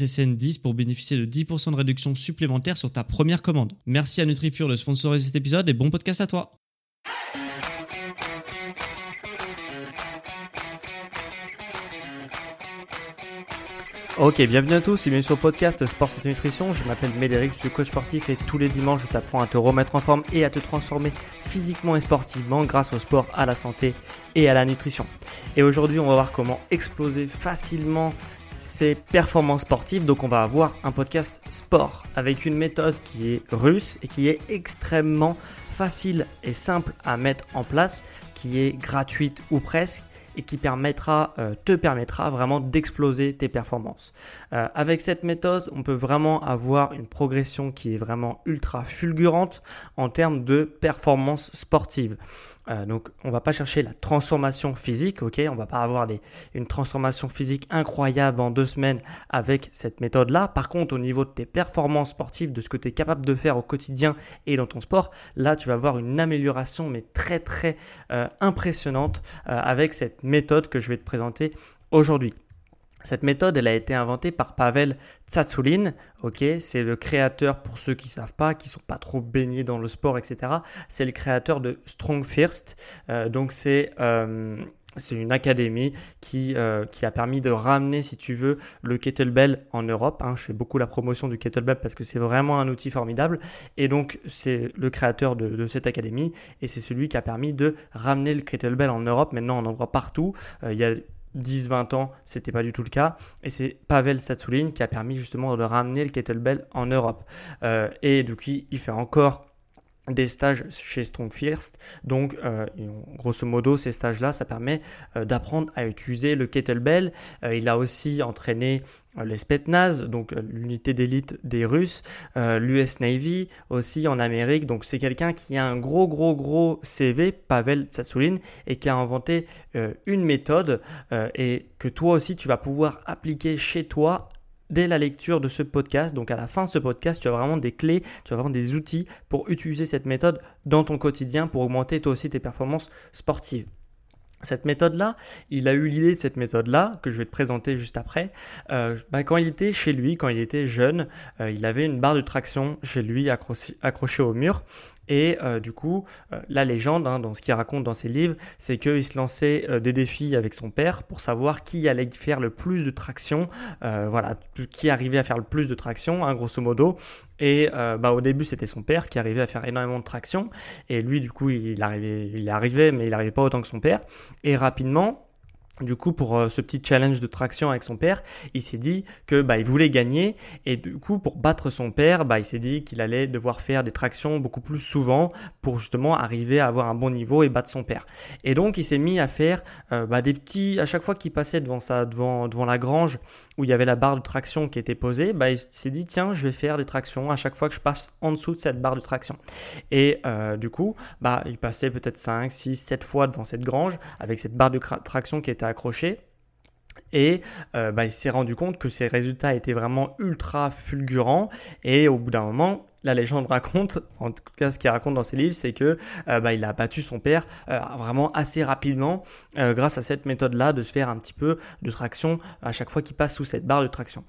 SSN10 pour bénéficier de 10% de réduction supplémentaire sur ta première commande. Merci à NutriPure de sponsoriser cet épisode et bon podcast à toi. Ok, bienvenue à tous et bienvenue sur le podcast Sport Santé Nutrition. Je m'appelle Médéric, je suis coach sportif et tous les dimanches je t'apprends à te remettre en forme et à te transformer physiquement et sportivement grâce au sport, à la santé et à la nutrition. Et aujourd'hui, on va voir comment exploser facilement ses performances sportives. Donc on va avoir un podcast sport avec une méthode qui est russe et qui est extrêmement facile et simple à mettre en place, qui est gratuite ou presque et qui permettra, euh, te permettra vraiment d'exploser tes performances. Euh, avec cette méthode, on peut vraiment avoir une progression qui est vraiment ultra fulgurante en termes de performance sportive. Euh, donc, on va pas chercher la transformation physique, ok? On va pas avoir une transformation physique incroyable en deux semaines avec cette méthode-là. Par contre, au niveau de tes performances sportives, de ce que tu es capable de faire au quotidien et dans ton sport, là, tu vas avoir une amélioration, mais très très euh, impressionnante euh, avec cette méthode que je vais te présenter aujourd'hui. Cette méthode, elle a été inventée par Pavel Tsatsouline. Ok, c'est le créateur, pour ceux qui savent pas, qui sont pas trop baignés dans le sport, etc. C'est le créateur de Strong First. Euh, donc c'est euh, c'est une académie qui, euh, qui a permis de ramener, si tu veux, le kettlebell en Europe. Hein. Je fais beaucoup la promotion du kettlebell parce que c'est vraiment un outil formidable. Et donc, c'est le créateur de, de, cette académie et c'est celui qui a permis de ramener le kettlebell en Europe. Maintenant, on en voit partout. il y a 10-20 ans, c'était pas du tout le cas. Et c'est Pavel Satsouline qui a permis justement de ramener le kettlebell en Europe. Euh, et donc il fait encore des stages chez Strong First. Donc, euh, grosso modo, ces stages-là, ça permet euh, d'apprendre à utiliser le kettlebell. il a aussi entraîné euh, les Spetsnaz, donc euh, l'unité d'élite des Russes, euh, l'US Navy aussi en Amérique. Donc c'est quelqu'un qui a un gros gros gros CV, Pavel Tsatsoulin, et qui a inventé une méthode et que toi aussi tu vas pouvoir appliquer chez toi dès la lecture de ce podcast. Donc à la fin de ce podcast, tu as vraiment des clés, tu as vraiment des outils pour utiliser cette méthode dans ton quotidien pour augmenter toi aussi tes performances sportives. Cette méthode-là, il a eu l'idée de cette méthode-là, que je vais te présenter juste après, euh, bah, quand il était chez lui, quand il était jeune, euh, il avait une barre de traction chez lui accrochée au mur et euh, du coup, euh, la légende, hein, dans ce qu'il raconte dans ses livres, c'est qu'il se lançait euh, des défis avec son père pour savoir qui allait faire le plus de traction, voilà, qui arrivait à faire le plus de traction, hein, grosso modo. Et bah, au début, c'était son père qui arrivait à faire énormément de traction. Et lui, du coup, il arrivait, il arrivait, mais il n'arrivait pas autant que son père. Et rapidement, du coup, pour euh, ce petit challenge de traction avec son père, il s'est dit que bah, il voulait gagner et du coup, pour battre son père, bah, il s'est dit qu'il allait devoir faire des tractions beaucoup plus souvent pour justement arriver à avoir un bon niveau et battre son père. Et donc, il s'est mis à faire euh, bah, des petits à chaque fois qu'il passait devant devant devant la grange où il y avait la barre de traction qui était posée, bah, il s'est dit tiens, je vais faire des tractions à chaque fois que je passe en dessous de cette barre de traction. Et euh, du coup, bah, il passait peut-être 5, 6, 7 fois devant cette grange avec cette barre de traction qui était accroché. Et euh, bah, il s'est rendu compte que ses résultats étaient vraiment ultra fulgurants. Et au bout d'un moment, la légende raconte, en tout cas ce qu'il raconte dans ses livres, c'est que euh, bah, il a battu son père euh, vraiment assez rapidement euh, grâce à cette méthode-là de se faire un petit peu de traction à chaque fois qu'il passe sous cette barre de traction.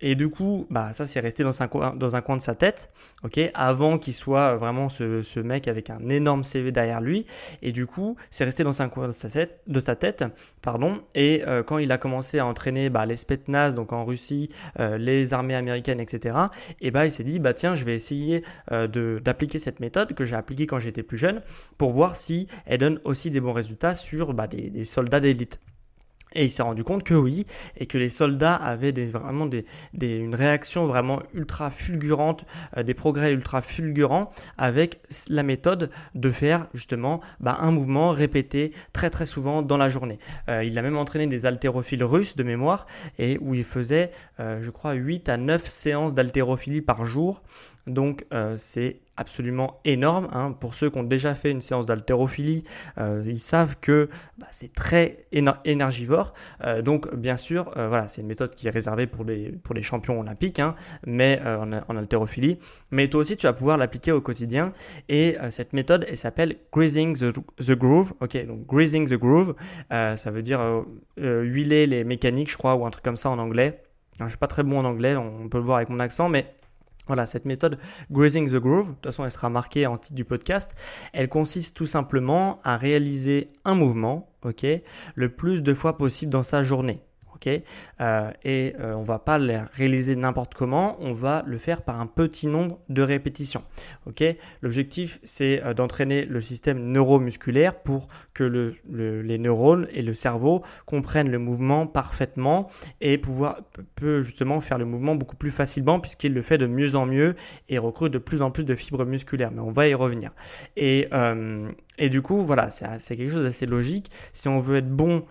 et du coup, bah, ça c'est resté dans un, coin, dans un coin de sa tête, ok, avant qu'il soit vraiment ce, mec avec un énorme CV derrière lui. Et du coup, c'est resté dans un coin de sa tête, de sa tête pardon. Et quand il a commencé à entraîner bah, les Spetsnaz, donc en Russie, les armées américaines, etc. Et bah il s'est dit bah tiens, je vais essayer euh, d'appliquer cette méthode que j'ai appliquée quand j'étais plus jeune pour voir si elle donne aussi des bons résultats sur bah, des soldats d'élite. Et il s'est rendu compte que oui, et que les soldats avaient vraiment des, des, une réaction vraiment ultra fulgurante, euh, des progrès ultra fulgurants avec la méthode de faire justement bah, un mouvement répété très très souvent dans la journée. Euh, il a même entraîné des haltérophiles russes de mémoire, et où il faisait, je crois, 8 à 9 séances d'haltérophilie par jour. Donc c'est absolument énorme. Hein. Pour ceux qui ont déjà fait une séance d'haltérophilie, euh, ils savent que bah, c'est très énergivore. Euh, donc bien sûr, euh, voilà, c'est une méthode qui est réservée pour les, pour les champions olympiques, hein, mais en, en. Mais toi aussi, tu vas pouvoir l'appliquer au quotidien. Et cette méthode, elle s'appelle Greasing the, Groove. Ok, donc Greasing the Groove, ça veut dire huiler les mécaniques, je crois, ou un truc comme ça en anglais. je ne suis pas très bon en anglais, on peut le voir avec mon accent, mais voilà, cette méthode Grazing the Groove, de toute façon elle sera marquée en titre du podcast, elle consiste tout simplement à réaliser un mouvement, ok, le plus de fois possible dans sa journée. Euh, et on euh, on va pas le réaliser n'importe comment, on va le faire par un petit nombre de répétitions. L'objectif c'est euh, d'entraîner le système neuromusculaire pour que les neurones et le cerveau comprennent le mouvement parfaitement et pouvoir justement faire le mouvement beaucoup plus facilement puisqu'il le fait de mieux en mieux et recrute de plus en plus de fibres musculaires. Mais on va y revenir. Et, et du coup, voilà, c'est quelque chose d'assez logique. Si on veut être bon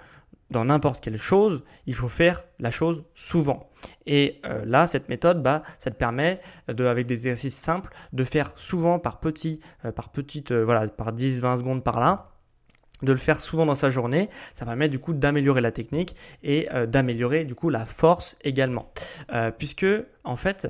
dans n'importe quelle chose, il faut faire la chose souvent. Et euh, là, cette méthode, bah, ça te permet, de, avec des exercices simples, de faire souvent par petit, euh, par petite, euh, voilà, par 10-20 secondes par là, de le faire souvent dans sa journée, ça permet du coup d'améliorer la technique et d'améliorer du coup la force également. puisque en fait,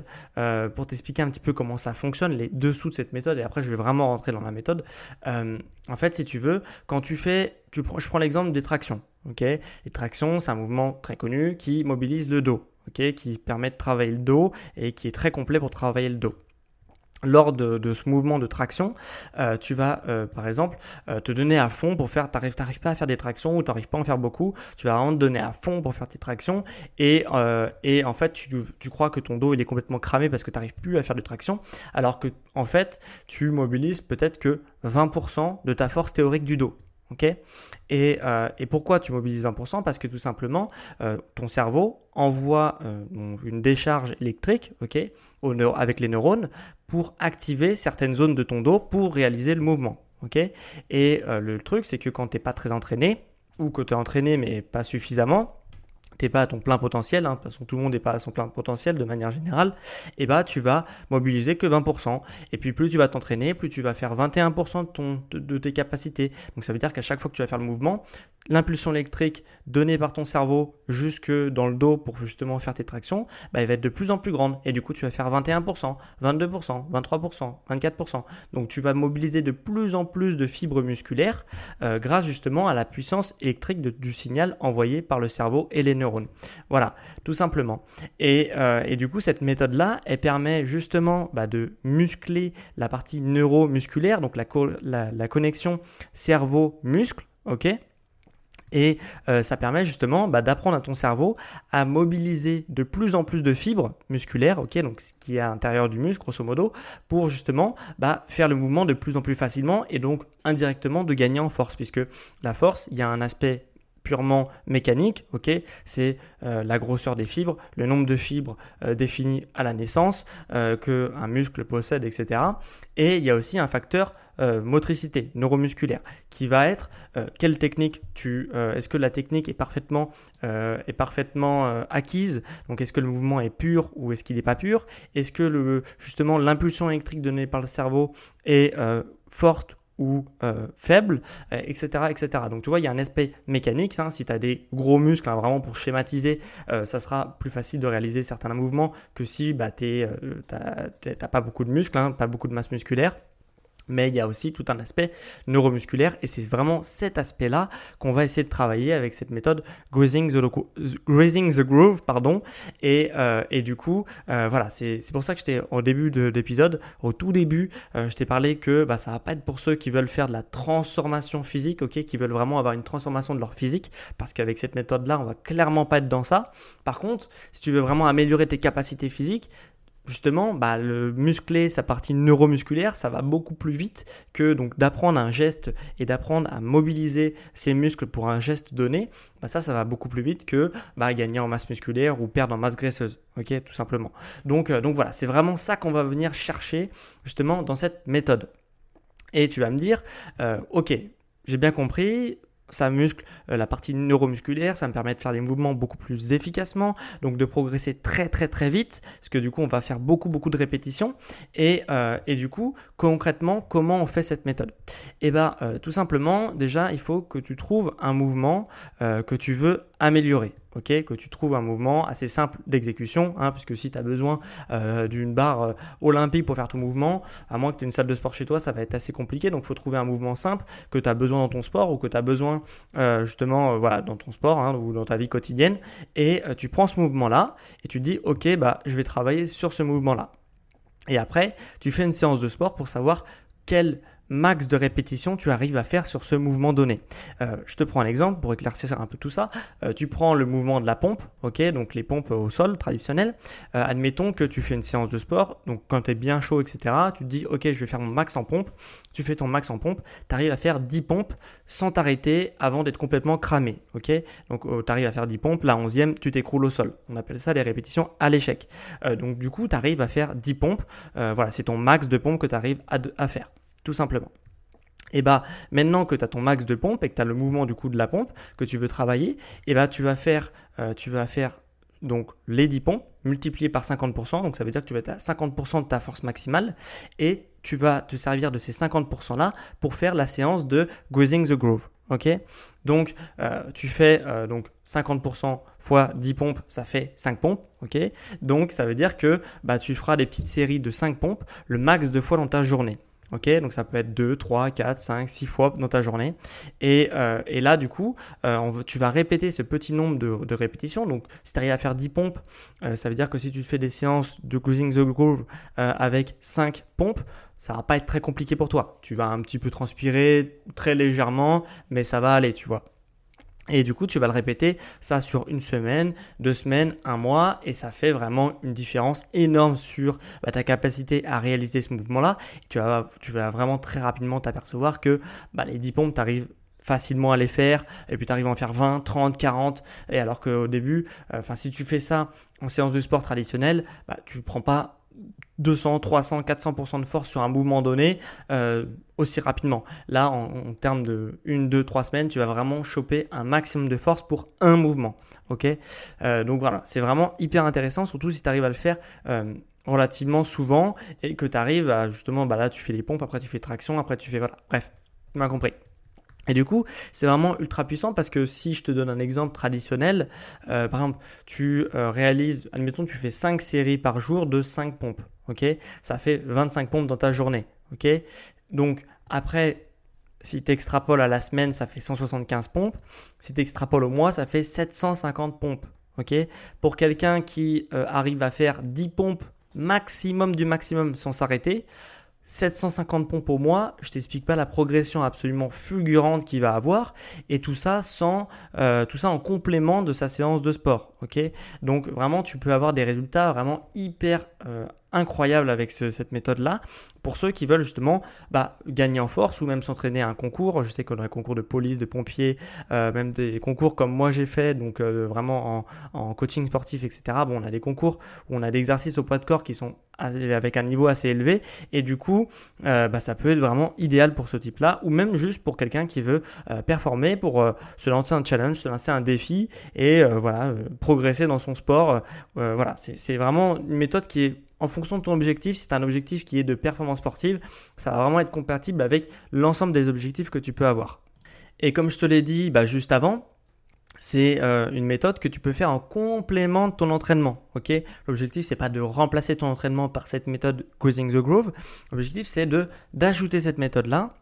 pour t'expliquer un petit peu comment ça fonctionne, les dessous de cette méthode, et après je vais vraiment rentrer dans la méthode, en fait si tu veux, quand tu fais, je prends l'exemple des tractions. Les tractions, c'est un mouvement très connu qui mobilise le dos, qui permet de travailler le dos et qui est très complet pour travailler le dos lors de, ce mouvement de traction, euh, tu vas euh, par exemple euh, te donner à fond pour faire, t'arrives, t'arrives pas à faire des tractions ou t'arrives pas à en faire beaucoup, tu vas vraiment te donner à fond pour faire tes tractions et, et en fait tu, tu, crois que ton dos il est complètement cramé parce que tu n'arrives plus à faire de traction alors que en fait tu mobilises peut-être que 20% de ta force théorique du dos. Euh, et, pourquoi tu mobilises 20% Parce que tout simplement, euh, ton cerveau envoie euh, une décharge électrique avec les neurones pour activer certaines zones de ton dos pour réaliser le mouvement. et le truc, c'est que quand tu n'es pas très entraîné, ou que tu es entraîné mais pas suffisamment, t'es pas à ton plein potentiel, hein, parce que tout le monde n'est pas à son plein potentiel de manière générale, et bah tu vas mobiliser que 20%. Et puis plus tu vas t'entraîner, plus tu vas faire 21% de, ton, de, tes capacités. Donc ça veut dire qu'à chaque fois que tu vas faire le mouvement, l'impulsion électrique donnée par ton cerveau jusque dans le dos pour justement faire tes tractions, bah, elle va être de plus en plus grande. Et du coup, tu vas faire 21%, 22%, 23%, 24%. Donc tu vas mobiliser de plus en plus de fibres musculaires euh, grâce justement à la puissance électrique du signal envoyé par le cerveau et les neurones. Voilà, tout simplement. Et, euh, du coup, cette méthode-là, elle permet justement bah, de muscler la partie neuromusculaire, donc la connexion cerveau-muscle. ok? Et euh, ça permet justement bah, d'apprendre à ton cerveau à mobiliser de plus en plus de fibres musculaires, ok, donc ce qui est à l'intérieur du muscle, grosso modo, pour justement bah, faire le mouvement de plus en plus facilement et donc indirectement de gagner en force, puisque la force, il y a un aspect purement mécanique, ok, c'est euh, la grosseur des fibres, le nombre de fibres euh, défini à la naissance euh, qu'un muscle possède, etc. Et il y a aussi un facteur motricité neuromusculaire qui va être quelle technique tu, est-ce que la technique est parfaitement, est parfaitement acquise, donc est-ce que le mouvement est pur ou est-ce qu'il n'est pas pur, est-ce que le, justement l'impulsion électrique donnée par le cerveau est forte ou euh, faible, etc., etc. Donc tu vois, il y a un aspect mécanique. Hein. si tu as des gros muscles, hein, vraiment pour schématiser, ça sera plus facile de réaliser certains mouvements que si bah, tu pas beaucoup de muscles, hein, pas beaucoup de masse musculaire mais il y a aussi tout un aspect neuromusculaire et c'est vraiment cet aspect-là qu'on va essayer de travailler avec cette méthode Grazing the, Groove. Pardon. Et, euh, et du coup, euh, voilà, c'est pour ça que j'étais au début de l'épisode, au tout début, euh, je t'ai parlé que bah, ça va pas être pour ceux qui veulent faire de la transformation physique, ok, qui veulent vraiment avoir une transformation de leur physique, parce qu'avec cette méthode-là, on va clairement pas être dans ça. Par contre, si tu veux vraiment améliorer tes capacités physiques, justement, bah, le muscler sa partie neuromusculaire, ça va beaucoup plus vite que donc d'apprendre un geste et d'apprendre à mobiliser ses muscles pour un geste donné. Bah, ça, ça va beaucoup plus vite que bah, gagner en masse musculaire ou perdre en masse graisseuse. Ok, tout simplement. Donc, euh, donc voilà, c'est vraiment ça qu'on va venir chercher justement dans cette méthode. Et tu vas me dire, euh, ok, j'ai bien compris, ça muscle euh, la partie neuromusculaire, ça me permet de faire des mouvements beaucoup plus efficacement, donc de progresser très très très vite, parce que du coup on va faire beaucoup beaucoup de répétitions. Et, euh, et du coup, concrètement, comment on fait cette méthode? Eh bien, tout simplement, déjà, il faut que tu trouves un mouvement que tu veux améliorer ok, que tu trouves un mouvement assez simple d'exécution, hein, puisque si tu as besoin euh, d'une barre euh, olympique pour faire ton mouvement, à moins que tu aies une salle de sport chez toi, ça va être assez compliqué. Donc il faut trouver un mouvement simple que tu as besoin dans ton sport ou que tu as besoin euh, justement dans ton sport hein, ou dans ta vie quotidienne. Et tu prends ce mouvement-là et tu te dis, ok, bah, je vais travailler sur ce mouvement-là. Et après, tu fais une séance de sport pour savoir quel max de répétition tu arrives à faire sur ce mouvement donné. Euh, je te prends un exemple pour éclaircir un peu tout ça. Euh, tu prends le mouvement de la pompe, ok, donc les pompes au sol traditionnelles. Euh, admettons que tu fais une séance de sport, donc quand tu es bien chaud, etc., tu te dis, ok, je vais faire mon max en pompe. Tu fais ton max en pompe, tu arrives à faire 10 pompes sans t'arrêter avant d'être complètement cramé, ok. Donc tu arrives à faire 10 pompes, la 11e, tu t'écroules au sol. On appelle ça les répétitions à l'échec. donc du coup, tu arrives à faire 10 pompes. voilà, c'est ton max de pompes que tu arrives à faire tout simplement. Et bah maintenant que tu as ton max de pompe et que tu as le mouvement du coup de la pompe que tu veux travailler, et bah tu vas faire euh, tu vas faire donc les 10 pompes multipliés par 50%, donc ça veut dire que tu vas être à 50% de ta force maximale et tu vas te servir de ces 50% là pour faire la séance de grazing the groove. Ok? Donc euh, tu fais euh, donc 50% fois 10 pompes, ça fait 5 pompes. Ok? Donc ça veut dire que bah, tu feras des petites séries de 5 pompes le max de fois dans ta journée. Ok, donc ça peut être 2, 3, 4, 5, 6 fois dans ta journée. Et, euh, et là, du coup, euh, tu vas répéter ce petit nombre de, de répétitions. Donc, si tu arrives à faire 10 pompes, euh, ça veut dire que si tu fais des séances de closing the groove avec 5 pompes, ça va pas être très compliqué pour toi. Tu vas un petit peu transpirer très légèrement, mais ça va aller, tu vois. Et du coup, tu vas le répéter ça sur une semaine, deux semaines, un mois, et ça fait vraiment une différence énorme sur bah, ta capacité à réaliser ce mouvement-là. Tu vas, vraiment très rapidement t'apercevoir que bah, les 10 pompes, tu arrives facilement à les faire et puis tu arrives à en faire 20, 30, 40 et alors qu'au début euh, enfin si tu fais ça en séance de sport traditionnelle bah, tu ne prends pas 200, 300, 400% de force sur un mouvement donné euh, aussi rapidement. Là, en, termes de 1, 2, 3 semaines, tu vas vraiment choper un maximum de force pour un mouvement. Ok? Euh, Donc voilà, c'est vraiment hyper intéressant, surtout si tu arrives à le faire. Euh, relativement souvent et que tu arrives à justement bah là tu fais les pompes après tu fais traction après tu fais voilà bref tu m'as compris et du coup, c'est vraiment ultra puissant parce que si je te donne un exemple traditionnel, euh, par exemple, tu euh, réalises, admettons, tu fais 5 séries par jour de 5 pompes, ok? Ça fait 25 pompes dans ta journée, ok? Donc, après, si tu extrapoles à la semaine, ça fait 175 pompes. Si tu extrapoles au mois, ça fait 750 pompes, ok? Pour quelqu'un qui euh, arrive à faire 10 pompes maximum du maximum sans s'arrêter, 750 pompes au mois, je t'explique pas la progression absolument fulgurante qu'il va avoir et tout ça sans euh, tout ça en complément de sa séance de sport, ok? Donc vraiment tu peux avoir des résultats vraiment hyper euh, incroyable avec cette méthode-là pour ceux qui veulent justement bah, gagner en force ou même s'entraîner à un concours. Je sais qu'on a un concours de police, de pompiers, euh, même des concours comme moi j'ai fait, donc euh, vraiment en, coaching sportif, etc. Bon, on a des concours où on a des exercices au poids de corps qui sont avec un niveau assez élevé et du coup, euh, bah, ça peut être vraiment idéal pour ce type-là ou même juste pour quelqu'un qui veut performer, pour se lancer un challenge, se lancer un défi et voilà progresser dans son sport. voilà, c'est vraiment une méthode qui est en fonction de ton objectif, si tu as un objectif qui est de performance sportive, ça va vraiment être compatible avec l'ensemble des objectifs que tu peux avoir. Et comme je te l'ai dit bah, juste avant, c'est euh, une méthode que tu peux faire en complément de ton entraînement. Ok? L'objectif c'est pas de remplacer ton entraînement par cette méthode Cruising the Groove. L'objectif c'est d'ajouter cette méthode là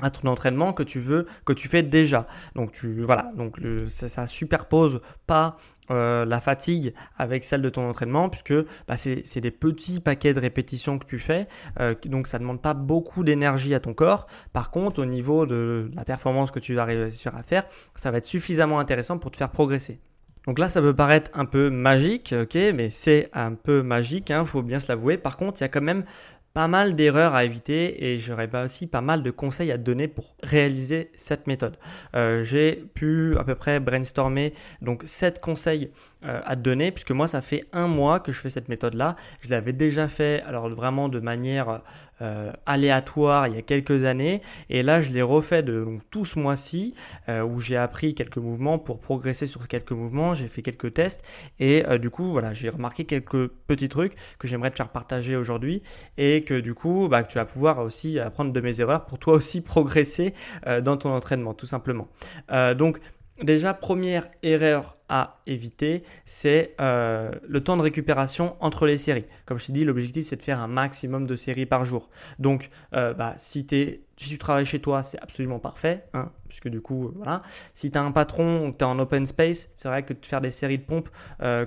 à ton entraînement que tu veux, que tu fais déjà. Donc tu voilà, donc ça, superpose pas euh, la fatigue avec celle de ton entraînement puisque bah, c'est des petits paquets de répétitions que tu fais, euh, donc ça demande pas beaucoup d'énergie à ton corps. Par contre, au niveau de la performance que tu vas réussir à faire, ça va être suffisamment intéressant pour te faire progresser. Donc là, ça peut paraître un peu magique, ok, mais c'est un peu magique, il hein, faut bien se l'avouer. Par contre, il y a quand même pas mal d'erreurs à éviter et j'aurais pas aussi pas mal de conseils à donner pour réaliser cette méthode. Euh, j'ai pu à peu près brainstormer donc 7 conseils euh, à te donner puisque moi ça fait un mois que je fais cette méthode là. Je l'avais déjà fait alors vraiment de manière euh, aléatoire il y a quelques années. Et là, je l'ai refait de donc, tout ce mois-ci euh, où j'ai appris quelques mouvements pour progresser sur quelques mouvements. J'ai fait quelques tests et du coup, voilà, j'ai remarqué quelques petits trucs que j'aimerais te faire partager aujourd'hui et que du coup, bah, tu vas pouvoir aussi apprendre de mes erreurs pour toi aussi progresser dans ton entraînement, tout simplement. donc, Déjà, première erreur à éviter, c'est euh, le temps de récupération entre les séries. Comme je t'ai dit, l'objectif c'est de faire un maximum de séries par jour. Donc, euh, bah, si, tu travailles chez toi, c'est absolument parfait, hein, puisque du coup, euh, voilà. Si tu as un patron ou tu es en open space, c'est vrai que de faire des séries de pompes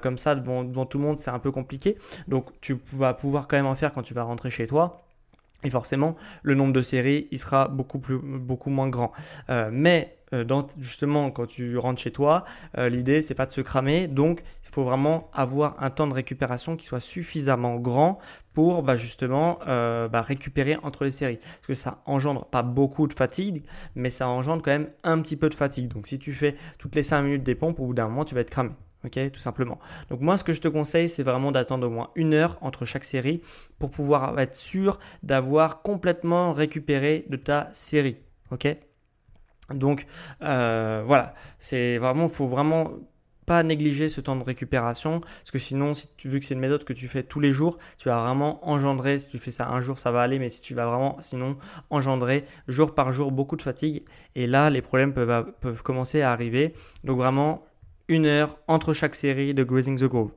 comme ça devant, devant tout le monde, c'est un peu compliqué. Donc, tu vas pouvoir quand même en faire quand tu vas rentrer chez toi. Et forcément, le nombre de séries, il sera beaucoup, plus, beaucoup moins grand. mais euh, justement quand tu rentres chez toi, euh, l'idée c'est pas de se cramer, donc il faut vraiment avoir un temps de récupération qui soit suffisamment grand pour bah, justement euh, bah, récupérer entre les séries. Parce que ça engendre pas beaucoup de fatigue, mais ça engendre quand même un petit peu de fatigue. Donc si tu fais toutes les 5 minutes des pompes, au bout d'un moment tu vas être cramé. Ok, tout simplement. Donc moi, ce que je te conseille, c'est vraiment d'attendre au moins une heure entre chaque série pour pouvoir être sûr d'avoir complètement récupéré de ta série. Ok? Donc euh, voilà, c'est vraiment, faut vraiment pas négliger ce temps de récupération parce que sinon, veux que c'est une méthode que tu fais tous les jours, tu vas vraiment engendrer. Si tu fais ça un jour, ça va aller, mais si tu vas vraiment, sinon, engendrer jour par jour beaucoup de fatigue et là, les problèmes peuvent, peuvent commencer à arriver. Donc vraiment, une heure entre chaque série de Grazing the Grove.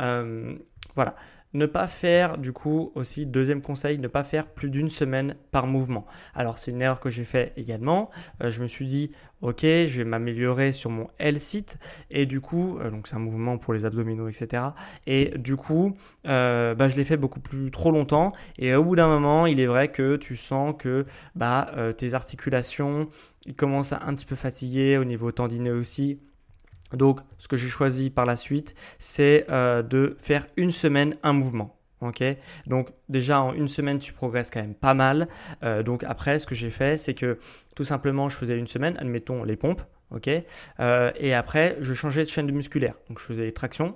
Euh, voilà. Ne pas faire, du coup, aussi, deuxième conseil, ne pas faire plus d'une semaine par mouvement. Alors, c'est une erreur que j'ai fait également. Euh, je me suis dit, ok, je vais m'améliorer sur mon L-sit. Et du coup, euh, donc c'est un mouvement pour les abdominaux, etc. Et du coup, euh, bah, je l'ai fait beaucoup plus trop longtemps. Et au bout d'un moment, il est vrai que tu sens que bah, tes articulations, ils commencent à un petit peu fatiguer au niveau tendineux aussi. Donc, ce que j'ai choisi par la suite, c'est euh, de faire une semaine un mouvement. Donc déjà en une semaine tu progresses quand même pas mal. Euh, donc après, ce que j'ai fait, c'est que tout simplement, je faisais une semaine, admettons les pompes, ok? Euh, Et après, je changeais de chaîne musculaire. Donc, je faisais les tractions.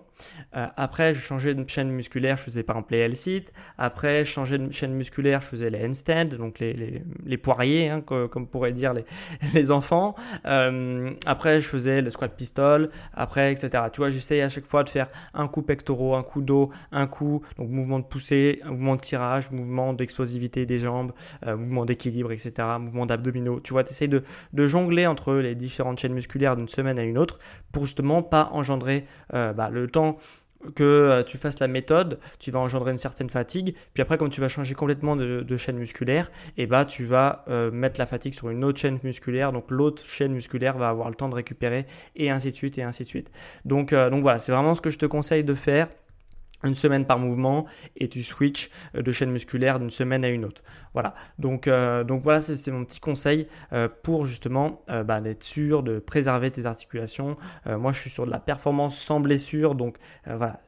Euh, après, je changeais de chaîne musculaire, je faisais par exemple les L-sit. Après, je changeais de chaîne musculaire, je faisais les handstand, donc les, poiriers, hein, comme, pourraient dire les, enfants. Euh, après, je faisais le squat pistol. Après, etc. Tu vois, j'essaye à chaque fois de faire un coup pectoraux, un coup dos, un coup, donc mouvement de poussée, mouvement de tirage, mouvement d'explosivité des jambes, mouvement d'équilibre, etc. Mouvement d'abdominaux tu vois, tu essayes de, jongler entre les différentes chaînes musculaires d'une semaine à une autre pour justement pas engendrer euh, bah, le temps que euh, tu fasses la méthode, tu vas engendrer une certaine fatigue. Puis après, comme tu vas changer complètement de, chaîne musculaire, et eh bah, tu vas euh, mettre la fatigue sur une autre chaîne musculaire. Donc l'autre chaîne musculaire va avoir le temps de récupérer et ainsi de suite et ainsi de suite. Donc, donc voilà, c'est vraiment ce que je te conseille de faire une semaine par mouvement et tu switches euh, de chaîne musculaire d'une semaine à une autre. Voilà, donc, euh, donc voilà, c'est mon petit conseil euh, pour justement bah, être sûr de préserver tes articulations. moi, je suis sur de la performance sans blessure, donc voilà,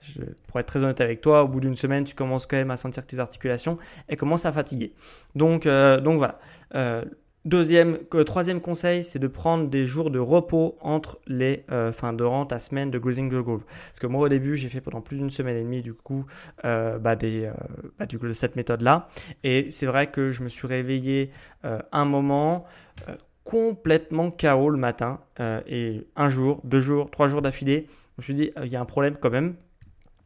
pour être très honnête avec toi, au bout d'une semaine, tu commences quand même à sentir que tes articulations elles commencent à fatiguer. Donc, donc voilà. Deuxième, euh, troisième conseil, c'est de prendre des jours de repos entre les, euh, enfin, durant ta semaine de Grazing the Grove. Parce que moi, au début, j'ai fait pendant plus d'une semaine et demie, du coup, euh, bah, des, bah, du coup, de cette méthode-là. Et c'est vrai que je me suis réveillé un moment complètement chaos le matin. et un jour, deux jours, trois jours d'affilée, je me suis dit, il y a un problème quand même.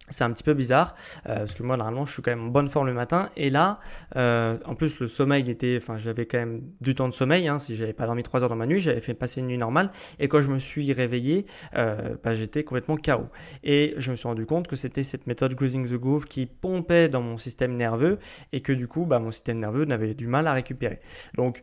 C'est un petit peu bizarre euh, parce que moi normalement je suis quand même en bonne forme le matin. Et là euh, en plus le sommeil était enfin j'avais quand même du temps de sommeil hein, si j'avais pas dormi 3 heures dans ma nuit j'avais fait passer une nuit normale. Et quand je me suis réveillé euh, bah, j'étais complètement KO et je me suis rendu compte que c'était cette méthode Cruising the Groove qui pompait dans mon système nerveux et que du coup bah, mon système nerveux n'avait du mal à récupérer. Donc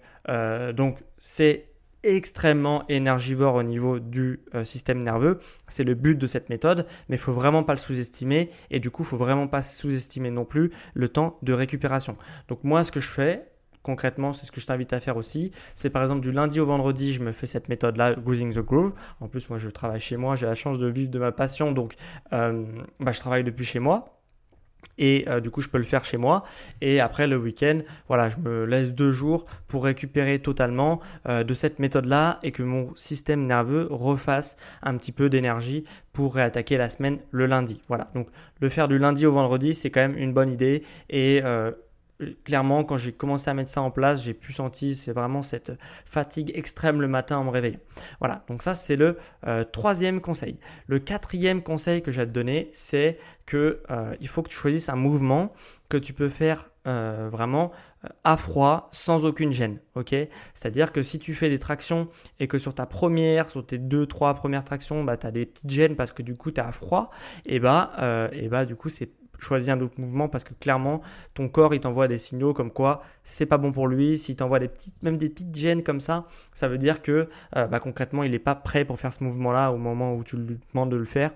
donc c'est extrêmement énergivore au niveau du euh, système nerveux. C'est le but de cette méthode, mais il faut vraiment pas le sous-estimer et du coup, il faut vraiment pas sous-estimer non plus le temps de récupération. Donc moi, ce que je fais, concrètement, c'est ce que je t'invite à faire aussi. C'est par exemple du lundi au vendredi, je me fais cette méthode-là, Grooving the Groove. En plus, moi, je travaille chez moi, j'ai la chance de vivre de ma passion, donc euh, bah, je travaille depuis chez moi et euh, du coup je peux le faire chez moi. Et après le week-end voilà je me laisse deux jours pour récupérer totalement euh, de cette méthode là et que mon système nerveux refasse un petit peu d'énergie pour réattaquer la semaine le lundi. Voilà. Donc le faire du lundi au vendredi c'est quand même une bonne idée. Et euh, clairement, quand j'ai commencé à mettre ça en place, j'ai pu sentir c'est vraiment cette fatigue extrême le matin en me réveillant. Voilà, donc ça c'est le euh, troisième conseil. Le quatrième conseil que j'ai à te donner, c'est que euh, il faut que tu choisisses un mouvement que tu peux faire euh, vraiment à froid sans aucune gêne. ok? C'est-à-dire que si tu fais des tractions et que sur ta première, sur tes deux, trois premières tractions, bah, tu as des petites gênes parce que du coup tu es à froid, et bah, et bah du coup c'est choisis un autre mouvement parce que clairement ton corps il t'envoie des signaux comme quoi c'est pas bon pour lui. S'il t'envoie des petites même des petites gênes comme ça ça veut dire que euh, bah, concrètement il n'est pas prêt pour faire ce mouvement là au moment où tu lui demandes de le faire.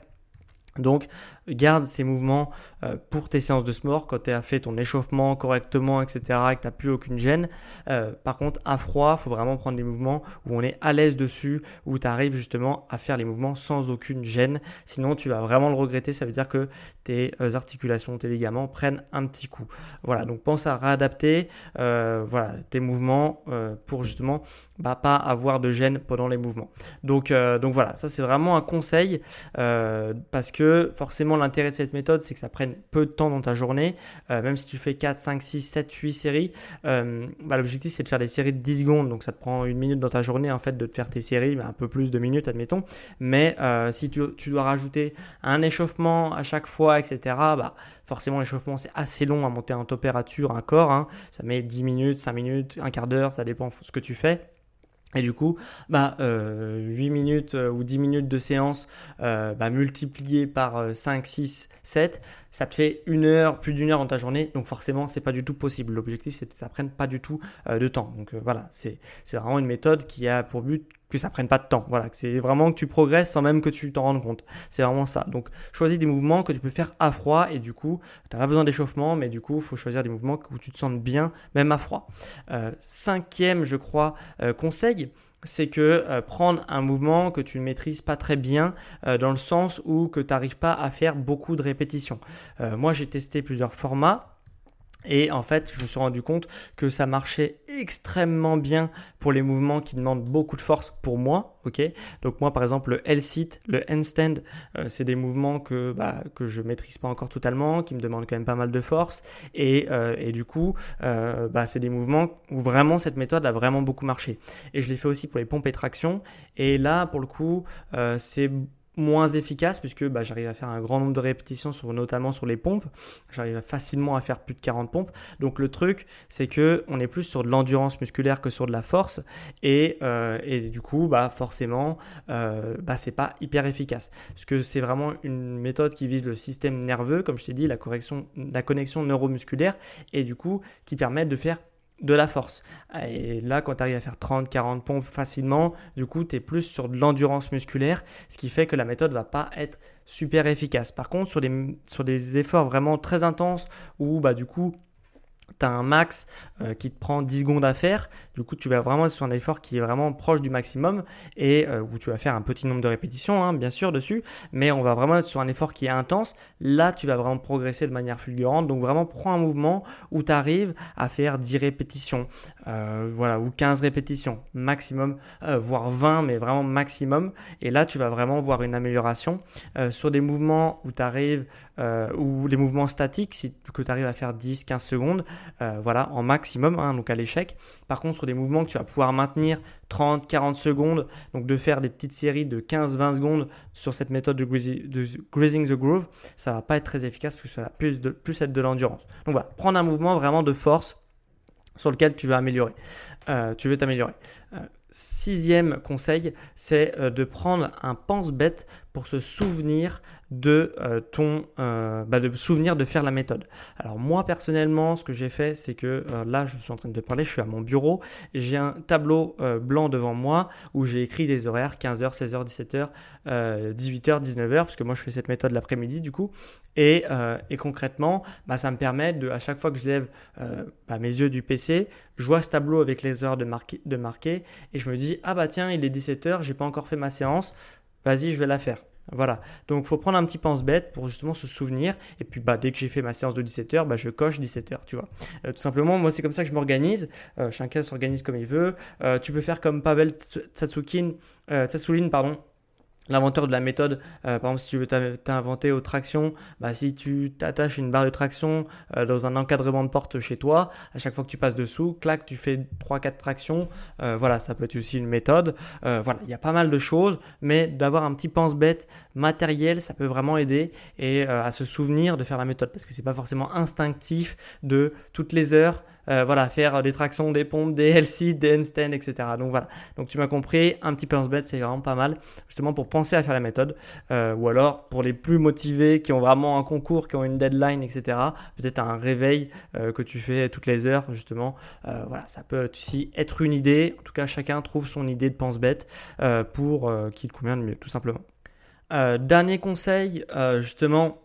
Donc, garde ces mouvements euh, pour tes séances de sport quand tu as fait ton échauffement correctement, etc., et que tu n'as plus aucune gêne. Euh, par contre, à froid, faut vraiment prendre des mouvements où on est à l'aise dessus, où tu arrives justement à faire les mouvements sans aucune gêne. Sinon, tu vas vraiment le regretter. Ça veut dire que tes euh, articulations, tes ligaments prennent un petit coup. Voilà, donc pense à réadapter voilà, tes mouvements pour justement bah, pas avoir de gêne pendant les mouvements. Donc, donc voilà, ça c'est vraiment un conseil parce que forcément l'intérêt de cette méthode, c'est que ça prenne peu de temps dans ta journée. Euh, même si tu fais 4, 5, 6, 7, 8 séries, euh, bah, l'objectif c'est de faire des séries de 10 secondes. Donc ça te prend une minute dans ta journée en fait de te faire tes séries, mais un peu plus de minutes admettons. Mais euh, si tu, dois rajouter un échauffement à chaque fois, etc., bah, forcément l'échauffement c'est assez long à monter en température un corps. Hein. Ça met 10 minutes, 5 minutes, un quart d'heure, ça dépend ce que tu fais. Et du coup, bah, 8 euh, minutes euh, ou 10 minutes de séance euh, bah, multiplié par 5, 6, 7, ça te fait une heure, plus d'une heure dans ta journée. Donc forcément, c'est pas du tout possible. L'objectif, c'est que ça prenne pas du tout de temps. Donc voilà, c'est vraiment une méthode qui a pour but que ça prenne pas de temps. Voilà, c'est vraiment que tu progresses sans même que tu t'en rendes compte. C'est vraiment ça. Donc, choisis des mouvements que tu peux faire à froid et du coup, tu n'as pas besoin d'échauffement, mais du coup, il faut choisir des mouvements où tu te sens bien, même à froid. Euh, cinquième, je crois, euh, conseil, c'est que euh, prendre un mouvement que tu ne maîtrises pas très bien dans le sens où que tu n'arrives pas à faire beaucoup de répétitions. moi, j'ai testé plusieurs formats. Et en fait, je me suis rendu compte que ça marchait extrêmement bien pour les mouvements qui demandent beaucoup de force pour moi. ok? Donc moi, par exemple, le L-sit, le handstand, euh, c'est des mouvements que, bah, que je maîtrise pas encore totalement, qui me demandent quand même pas mal de force. Et, euh, et du coup, euh, bah, c'est des mouvements où vraiment cette méthode a vraiment beaucoup marché. Et je l'ai fait aussi pour les pompes et tractions. Et là, pour le coup, c'est moins efficace puisque bah, j'arrive à faire un grand nombre de répétitions notamment sur les pompes. J'arrive facilement à faire plus de 40 pompes. Donc le truc, c'est que on est plus sur de l'endurance musculaire que sur de la force et, euh, du coup, bah, forcément, euh, bah, c'est pas hyper efficace puisque c'est vraiment une méthode qui vise le système nerveux, comme je t'ai dit, la, la connexion neuromusculaire et du coup qui permet de faire de la force. Et là, quand tu arrives à faire 30, 40 pompes facilement, du coup, tu es plus sur de l'endurance musculaire, ce qui fait que la méthode va pas être super efficace. Par contre, sur des, efforts vraiment très intenses, où bah, du coup, tu as un max euh, qui te prend 10 secondes à faire, du coup tu vas vraiment être sur un effort qui est vraiment proche du maximum et euh, où tu vas faire un petit nombre de répétitions hein, bien sûr dessus, mais on va vraiment être sur un effort qui est intense, là tu vas vraiment progresser de manière fulgurante, donc vraiment prends un mouvement où tu arrives à faire 10 répétitions, euh, voilà, ou 15 répétitions maximum, voire 20 mais vraiment maximum, et là tu vas vraiment voir une amélioration sur des mouvements où tu arrives, ou les mouvements statiques, si, que tu arrives à faire 10-15 secondes, voilà, en maximum, hein, donc à l'échec. Par contre, sur des mouvements que tu vas pouvoir maintenir 30, 40 secondes, donc de faire des petites séries de 15-20 secondes sur cette méthode de, grazing the groove, ça va pas être très efficace parce que ça va plus, être de l'endurance. Donc voilà, prendre un mouvement vraiment de force sur lequel tu veux améliorer. Euh, tu veux t'améliorer. Euh, sixième conseil, c'est euh, de prendre un pense-bête pour se souvenir de euh, ton euh, bah, de souvenir de faire la méthode. Alors moi personnellement, ce que j'ai fait, c'est que euh, là, je suis en train de parler, je suis à mon bureau, j'ai un tableau blanc devant moi où j'ai écrit des horaires 15h, 16h, 17h, 18h, 19h, parce que moi je fais cette méthode l'après-midi du coup. Et, et concrètement, bah, ça me permet de, à chaque fois que je lève bah, mes yeux du PC, je vois ce tableau avec les heures de, marquer, de marquer et je me dis ah bah tiens il est 17h, j'ai pas encore fait ma séance, vas-y je vais la faire. Voilà, donc faut prendre un petit pense-bête pour justement se souvenir. Et puis bah, dès que j'ai fait ma séance de 17h, bah, je coche 17h, tu vois. Euh, tout simplement, moi c'est comme ça que je m'organise. Euh, chacun s'organise comme il veut. Euh, tu peux faire comme Pavel Tsatsukin, Tsatsoulin, pardon l'inventeur de la méthode, euh, par exemple si tu veux t'inventer aux tractions, bah, si tu t'attaches une barre de traction euh, dans un encadrement de porte chez toi, à chaque fois que tu passes dessous, clac, tu fais 3-4 tractions, euh, voilà, ça peut être aussi une méthode. voilà, il y a pas mal de choses, mais d'avoir un petit pense-bête matériel, ça peut vraiment aider et à se souvenir de faire la méthode parce que c'est pas forcément instinctif de toutes les heures euh, voilà, faire des tractions, des pompes, des LC, des handstands, etc. Donc voilà. Donc tu m'as compris, un petit pense bête, c'est vraiment pas mal, justement pour penser à faire la méthode. Euh, ou alors pour les plus motivés, qui ont vraiment un concours, qui ont une deadline, etc. Peut-être un réveil euh, que tu fais toutes les heures, justement. voilà, ça peut aussi être une idée. En tout cas, chacun trouve son idée de pense bête pour qu'il convienne mieux, tout simplement. dernier conseil, justement,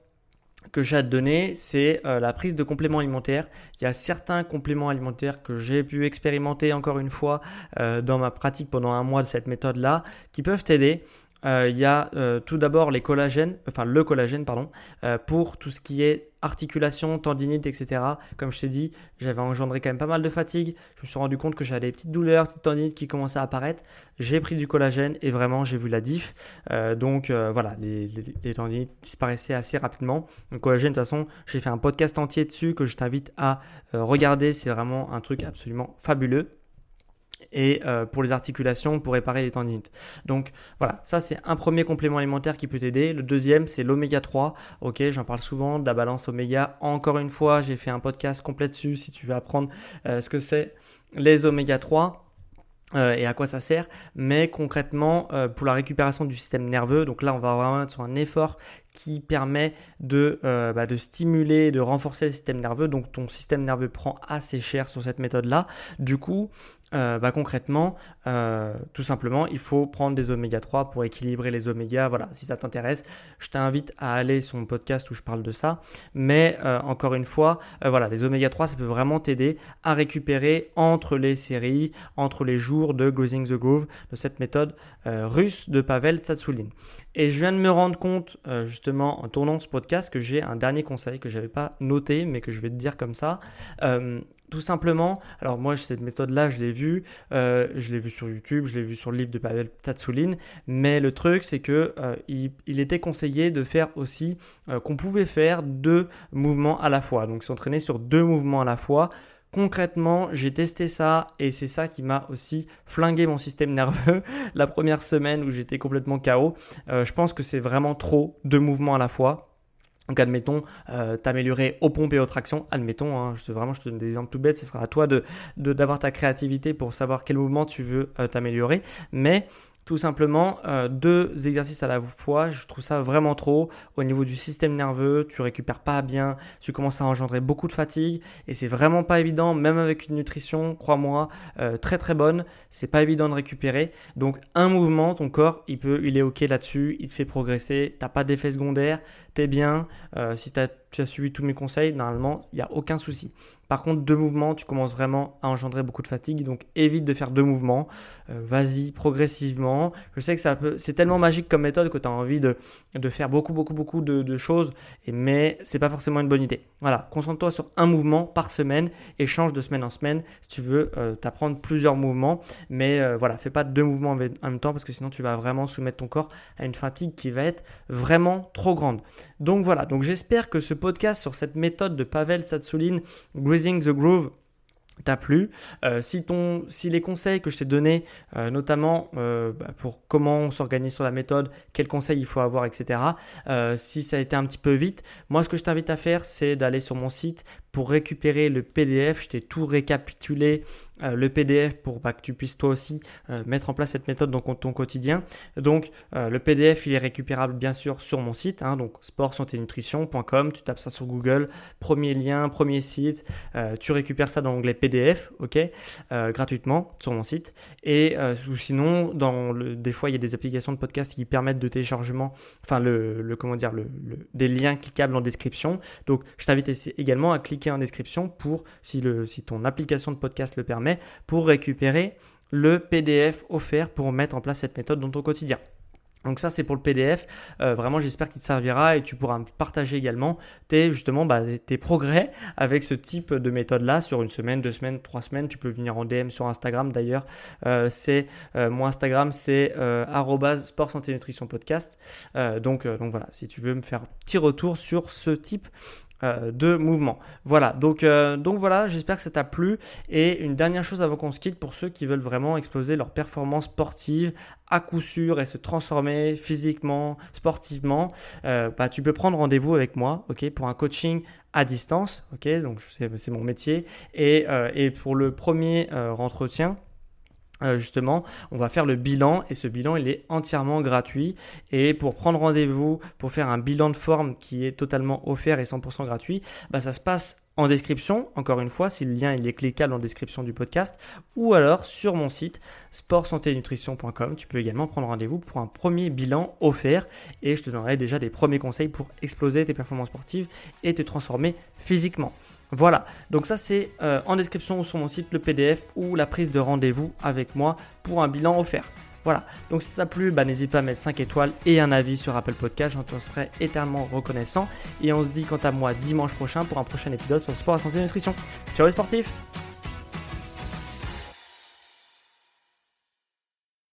que j'ai à te donner, c'est euh, la prise de compléments alimentaires. Il y a certains compléments alimentaires que j'ai pu expérimenter encore une fois euh, dans ma pratique pendant un mois de cette méthode-là, qui peuvent t'aider. Euh, il y a tout d'abord les collagènes, enfin le collagène, pardon, pour tout ce qui est articulation, tendinite, etc. Comme je t'ai dit, j'avais engendré quand même pas mal de fatigue. Je me suis rendu compte que j'avais des petites douleurs, petites tendinites qui commençaient à apparaître. J'ai pris du collagène et vraiment j'ai vu la diff. Euh, donc euh, voilà, les, tendinites disparaissaient assez rapidement. Le collagène, de toute façon, j'ai fait un podcast entier dessus que je t'invite à euh, regarder. C'est vraiment un truc absolument fabuleux et euh, pour les articulations pour réparer les tendinites. Donc voilà, ça c'est un premier complément alimentaire qui peut t'aider. Le deuxième c'est l'oméga 3. Ok, j'en parle souvent de la balance oméga. Encore une fois, j'ai fait un podcast complet dessus si tu veux apprendre euh, ce que c'est les oméga 3. Euh, et à quoi ça sert, mais concrètement pour la récupération du système nerveux, donc là on va vraiment être sur un effort qui permet de, bah, de stimuler, de renforcer le système nerveux, donc ton système nerveux prend assez cher sur cette méthode là. Du coup, euh, bah, concrètement, euh, tout simplement, il faut prendre des oméga 3 pour équilibrer les oméga. Voilà, si ça t'intéresse, je t'invite à aller sur mon podcast où je parle de ça. Mais euh, encore une fois, voilà, les oméga 3, ça peut vraiment t'aider à récupérer entre les séries, entre les jours de Grazing the Groove, de cette méthode russe de Pavel Tsatsouline. Et je viens de me rendre compte, justement, en tournant ce podcast, que j'ai un dernier conseil que je n'avais pas noté, mais que je vais te dire comme ça. Tout simplement, alors moi cette méthode-là, je l'ai vue, euh, je l'ai vue sur YouTube, je l'ai vue sur le livre de Pavel Tatsouline, mais le truc c'est que euh, il, était conseillé de faire aussi euh, qu'on pouvait faire deux mouvements à la fois, donc s'entraîner sur deux mouvements à la fois. Concrètement, j'ai testé ça et c'est ça qui m'a aussi flingué mon système nerveux la première semaine où j'étais complètement KO. je pense que c'est vraiment trop deux mouvements à la fois. Donc admettons, euh, t'améliorer aux pompes et aux tractions, admettons, hein, je vraiment je te donne des exemples tout bêtes, ce sera à toi de d'avoir ta créativité pour savoir quel mouvement tu veux euh, t'améliorer. Mais tout simplement, euh, deux exercices à la fois, je trouve ça vraiment trop. Au niveau du système nerveux, tu récupères pas bien, tu commences à engendrer beaucoup de fatigue et c'est vraiment pas évident, même avec une nutrition, crois-moi, euh, très très bonne, c'est pas évident de récupérer. Donc un mouvement, ton corps, il peut, il est ok là-dessus, il te fait progresser, t'as pas d'effet secondaire, t'es bien. Euh, si tu as suivi tous mes conseils, normalement, il n'y a aucun souci. Par contre, deux mouvements, tu commences vraiment à engendrer beaucoup de fatigue, donc évite de faire deux mouvements. Euh, vas-y progressivement. Je sais que c'est tellement magique comme méthode que tu as envie de, faire beaucoup, beaucoup, beaucoup de, choses, mais c'est pas forcément une bonne idée. Voilà, concentre-toi sur un mouvement par semaine et change de semaine en semaine si tu veux euh, t'apprendre plusieurs mouvements. Mais euh, voilà, fais pas deux mouvements en même temps parce que sinon tu vas vraiment soumettre ton corps à une fatigue qui va être vraiment trop grande. Donc voilà, donc j'espère que ce podcast sur cette méthode de Pavel Satsouline, Greasing the Groove, t'a plu. Euh, si les conseils que je t'ai donnés, euh, notamment euh, bah, pour comment on s'organise sur la méthode, quels conseils il faut avoir, etc., si ça a été un petit peu vite, moi ce que je t'invite à faire, c'est d'aller sur mon site pour récupérer le PDF. Je t'ai tout récapitulé, euh, le PDF pour que tu puisses toi aussi euh, mettre en place cette méthode dans ton quotidien. Donc euh, le PDF il est récupérable bien sûr sur mon site, hein, donc nutrition.com. Tu tapes ça sur Google, premier lien, premier site. tu récupères ça dans l'onglet PDF, ok, gratuitement sur mon site. Et sinon, des fois il y a des applications de podcast qui permettent de téléchargement, enfin le, comment dire, des liens cliquables en description. Donc je t'invite également à cliquer en description pour, si, le, si ton application de podcast le permet, pour récupérer le PDF offert pour mettre en place cette méthode dans ton quotidien. Donc ça c'est pour le PDF. Euh, vraiment j'espère qu'il te servira et tu pourras partager également tes justement bah, tes progrès avec ce type de méthode là sur une semaine, deux semaines, trois semaines. Tu peux venir en DM sur Instagram d'ailleurs. Euh, c'est euh, mon Instagram c'est sport santé nutrition podcast. donc donc voilà si tu veux me faire un petit retour sur ce type euh, de mouvement. Voilà, donc, euh, donc voilà, j'espère que ça t'a plu. Et une dernière chose avant qu'on se quitte, pour ceux qui veulent vraiment exploser leur performance sportive à coup sûr et se transformer physiquement, sportivement, euh, bah, tu peux prendre rendez-vous avec moi, ok, pour un coaching à distance, ok, donc c'est mon métier. Et, et pour le premier entretien, euh, justement, on va faire le bilan et ce bilan il est entièrement gratuit et pour prendre rendez-vous pour faire un bilan de forme qui est totalement offert et 100% gratuit, bah ça se passe en description, encore une fois, si le lien il est cliquable en description du podcast, ou alors sur mon site sportsanténutrition.com. Tu peux également prendre rendez-vous pour un premier bilan offert et je te donnerai déjà des premiers conseils pour exploser tes performances sportives et te transformer physiquement. Voilà, donc ça c'est euh, en description ou sur mon site le PDF ou la prise de rendez-vous avec moi pour un bilan offert. Voilà, donc si ça t'a plu, bah, n'hésite pas à mettre 5 étoiles et un avis sur Apple Podcast, j'en serai éternellement reconnaissant. Et on se dit quant à moi dimanche prochain pour un prochain épisode sur le sport, la santé et nutrition. Ciao les sportifs